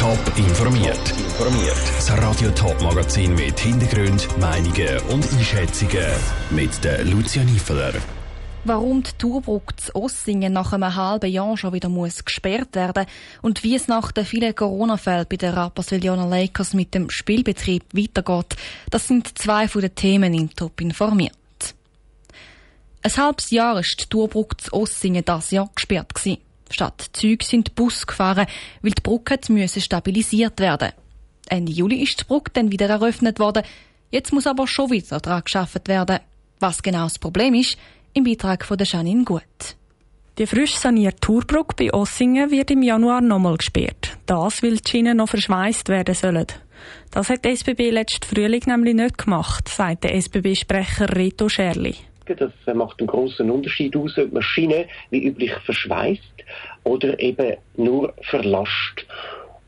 Top informiert. Informiert. Das Radio Top Magazin mit Hintergrund, Meinungen und Einschätzungen mit der Lucia Niefeler. Warum die Tourbrücke zu Ossingen nach einem halben Jahr schon wieder muss gesperrt werden und wie es nach den vielen Corona-Fällen bei den Rapperswil-Jona Lakers mit dem Spielbetrieb weitergeht, das sind zwei von den Themen in Top informiert. Ein halbes Jahr ist die Tourbrücke zu Ossingen das Jahr gesperrt gewesen. Statt Züge sind Bus gefahren, weil die Brücke müssen stabilisiert werden. Ende Juli ist die Brücke dann wieder eröffnet worden. Jetzt muss aber schon wieder daran geschafft werden. Was genau das Problem ist, im Beitrag von der Janine Gut. Die frisch sanierte Tourbrücke bei Ossingen wird im Januar nochmal gesperrt. Das, weil die Schienen noch verschweißt werden sollen. Das hat die SBB letzten Frühling nämlich nicht gemacht, sagt der SBB-Sprecher Reto Scherli. Das macht einen großen Unterschied aus, ob man Schiene wie üblich verschweißt oder eben nur verlasst.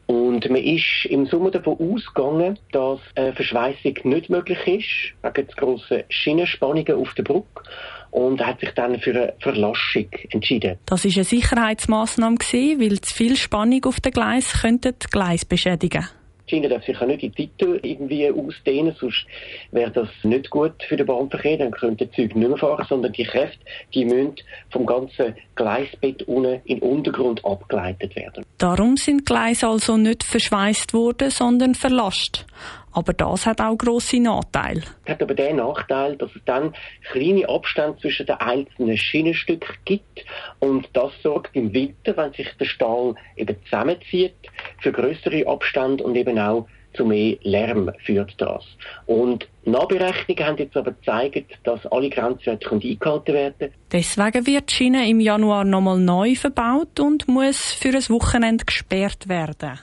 Und man ist im Sommer davon ausgegangen, dass eine Verschweißung nicht möglich ist, wegen der grossen Schienenspannungen auf der Brücke. Und hat sich dann für eine Verlassung entschieden. Das war eine Sicherheitsmaßnahme, weil zu viel Spannung auf den Gleis könnte die Gleis beschädigen. Die Schiene darf sich nicht die Titel irgendwie ausdehnen, sonst wäre das nicht gut für den Bahnverkehr. Dann könnten die Züge nicht mehr fahren, sondern die Kräfte, die müssen vom ganzen Gleisbett unten in den Untergrund abgeleitet werden. Darum sind Gleise also nicht verschweißt worden, sondern verlasst. Aber das hat auch grosse Nachteile. Es hat aber den Nachteil, dass es dann kleine Abstände zwischen den einzelnen Schienenstücken gibt. Und das sorgt im Winter, wenn sich der Stahl eben zusammenzieht, für größere Abstände und eben auch zu mehr Lärm führt das. Und Nachberechnungen haben jetzt aber gezeigt, dass alle Grenzwerte eingehalten werden können. Deswegen wird die Schiene im Januar nochmal neu verbaut und muss für ein Wochenende gesperrt werden.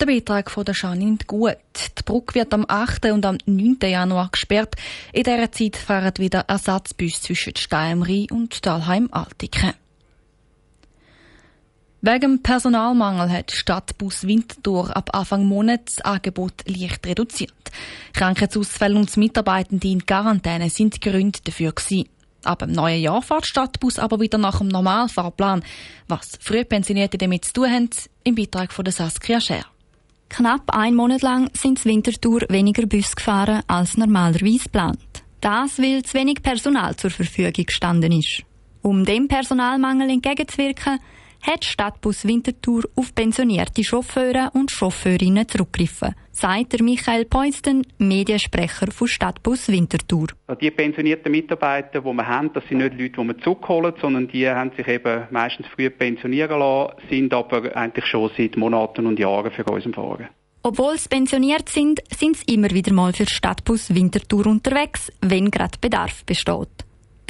Der Beitrag von der Janine Gut. Die Brücke wird am 8. und am 9. Januar gesperrt. In dieser Zeit fahren wieder Ersatzbus zwischen Steinrhein und Dalheim-Altiken. Wegen Personalmangel hat Stadtbus Winterthur ab Anfang Monat das Angebot leicht reduziert. Krankheitsausfälle und Mitarbeitende in Quarantäne sind Gründe dafür gewesen. Ab dem neuen Jahr fährt Stadtbus aber wieder nach dem Normalfahrplan. Was Frühpensionierte damit zu tun haben, im Beitrag von der Saskia Scher. Knapp ein Monat lang sind in Winterthur weniger Bus gefahren als normalerweise geplant. Das, weil zu wenig Personal zur Verfügung gestanden ist. Um dem Personalmangel entgegenzuwirken, hat Stadtbus Winterthur auf pensionierte Chauffeure und Chauffeurinnen zurückgegriffen, sagt der Michael Poinsten, Mediensprecher von Stadtbus Winterthur. Die pensionierten Mitarbeiter, die wir haben, das sind nicht Leute, die wir zurückholen, sondern die haben sich eben meistens früh pensionieren lassen, sind aber eigentlich schon seit Monaten und Jahren für uns im Fahren. Obwohl sie pensioniert sind, sind sie immer wieder mal für Stadtbus Winterthur unterwegs, wenn gerade Bedarf besteht.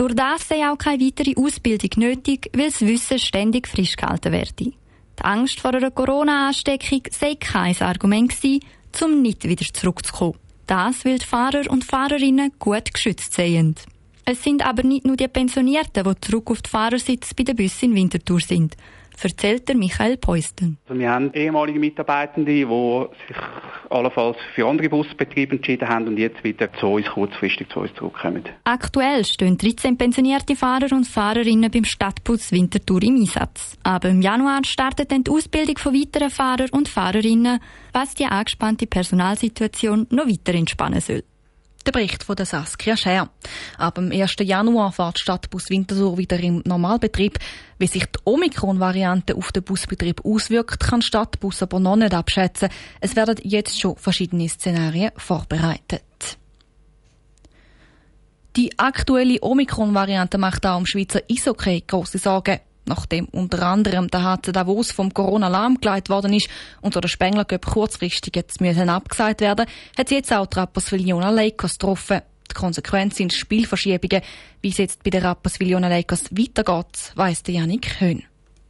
Durch das sei auch keine weitere Ausbildung nötig, weil das Wissen ständig frisch gehalten werde. Die Angst vor einer Corona-Ansteckung sei kein Argument gewesen, um nicht wieder zurückzukommen. Das, weil die Fahrer und Fahrerinnen gut geschützt seien. Es sind aber nicht nur die Pensionierten, die zurück auf die Fahrersitz bei den Bussen in Winterthur sind erzählt der Michael Peusten. Also wir haben ehemalige Mitarbeitende, die sich allenfalls für andere Busbetriebe entschieden haben und jetzt wieder zu uns kurzfristig zu uns zurückkommen. Aktuell stehen 13 pensionierte Fahrer und Fahrerinnen beim Stadtbus Winterthur im Einsatz. Aber im Januar startet dann die Ausbildung von weiteren Fahrern und Fahrerinnen, was die angespannte Personalsituation noch weiter entspannen soll. Der Bericht von der Saskia Scher. Ab dem 1. Januar fährt Stadtbus Winterthur wieder im Normalbetrieb. Wie sich die Omikron-Variante auf den Busbetrieb auswirkt, kann Stadtbus aber noch nicht abschätzen. Es werden jetzt schon verschiedene Szenarien vorbereitet. Die aktuelle Omikron-Variante macht auch im Schweizer Eishockey große Sorgen. Nachdem unter anderem der HC Davos vom Corona lahmgelegt worden ist und der Spengler kurzfristig jetzt müssen abgesagt werden, hat sie jetzt auch die Rapperswil-Jona Lakers getroffen. Die Konsequenz sind Spielverschiebungen. Wie es jetzt bei den Rapperswil-Jona Lakers weitergeht, weiss der Janik Höhn.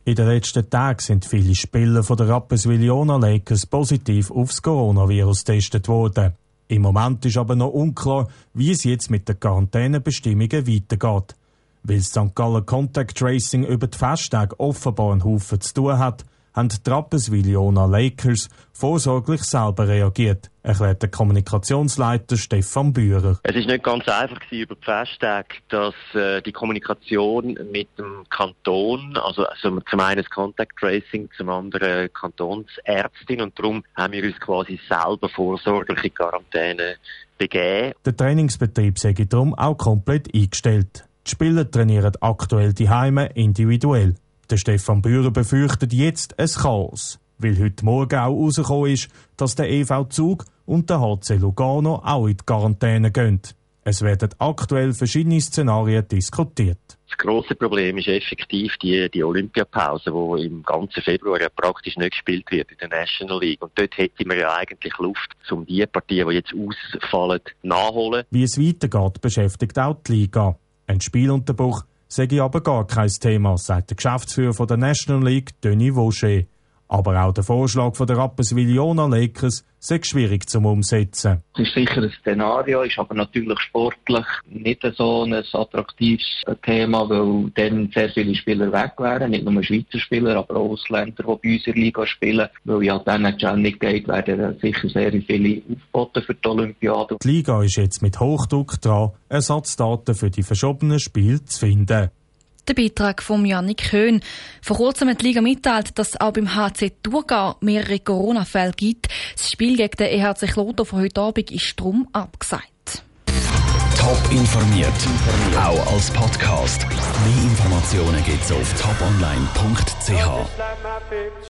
In den letzten Tagen sind viele Spieler von der Rapperswil-Jona Lakers positiv aufs Coronavirus getestet worden. Im Moment ist aber noch unklar, wie es jetzt mit den Quarantänebestimmungen weitergeht. Weil St. Gallen Contact Tracing über die Festtage offenbar einen Haufen zu tun hat, haben die Rapperswil-Jona Lakers vorsorglich selber reagiert, erklärt der Kommunikationsleiter Stefan Bührer. Es ist nicht ganz einfach gewesen, über die Festtage, dass äh, die Kommunikation mit dem Kanton, also, also zum einen das Contact Tracing, zum anderen Kantonsärztin und darum haben wir uns quasi selber vorsorgliche Quarantäne begeben. Der Trainingsbetrieb sei darum auch komplett eingestellt. Die Spieler trainieren aktuell die Heime individuell. Der Stefan Bührer befürchtet jetzt ein Chaos, weil heute Morgen auch herausgekommen ist, dass der EV Zug und der HC Lugano auch in die Quarantäne gehen. Es werden aktuell verschiedene Szenarien diskutiert. Das grosse Problem ist effektiv die, die Olympiapause, die im ganzen Februar ja praktisch nicht gespielt wird in der National League. Und dort hätten wir ja eigentlich Luft, um die Partien, die jetzt ausfallen, nachholen. Wie es weitergeht, beschäftigt auch die Liga. Ein Spielunterbruch sei aber gar kein Thema, sagt der Geschäftsführer der National League, Denis Vaucher. Aber auch der Vorschlag von der Rapperswil-Jona Lakers sei schwierig zum Umsetzen. Es ist sicher ein Szenario, ist aber natürlich sportlich nicht so ein attraktives Thema, weil dann sehr viele Spieler weg wären, nicht nur Schweizer Spieler, aber auch Ausländer, die bei uns in der Liga spielen. Weil ja dann die nicht geht, werden sicher sehr viele aufgeboten für die Olympiade. Die Liga ist jetzt mit Hochdruck dran, Ersatzdaten für die verschobenen Spiele zu finden. Der Beitrag von Janik Höhn. Vor kurzem hat die Liga mitteilt, dass es auch beim HC Thurgau mehrere Corona-Fälle gibt. Das Spiel gegen den EHC Kloten von heute Abend ist drum abgesagt. Top informiert, auch als Podcast. Mehr Informationen gibt's auf toponline.ch.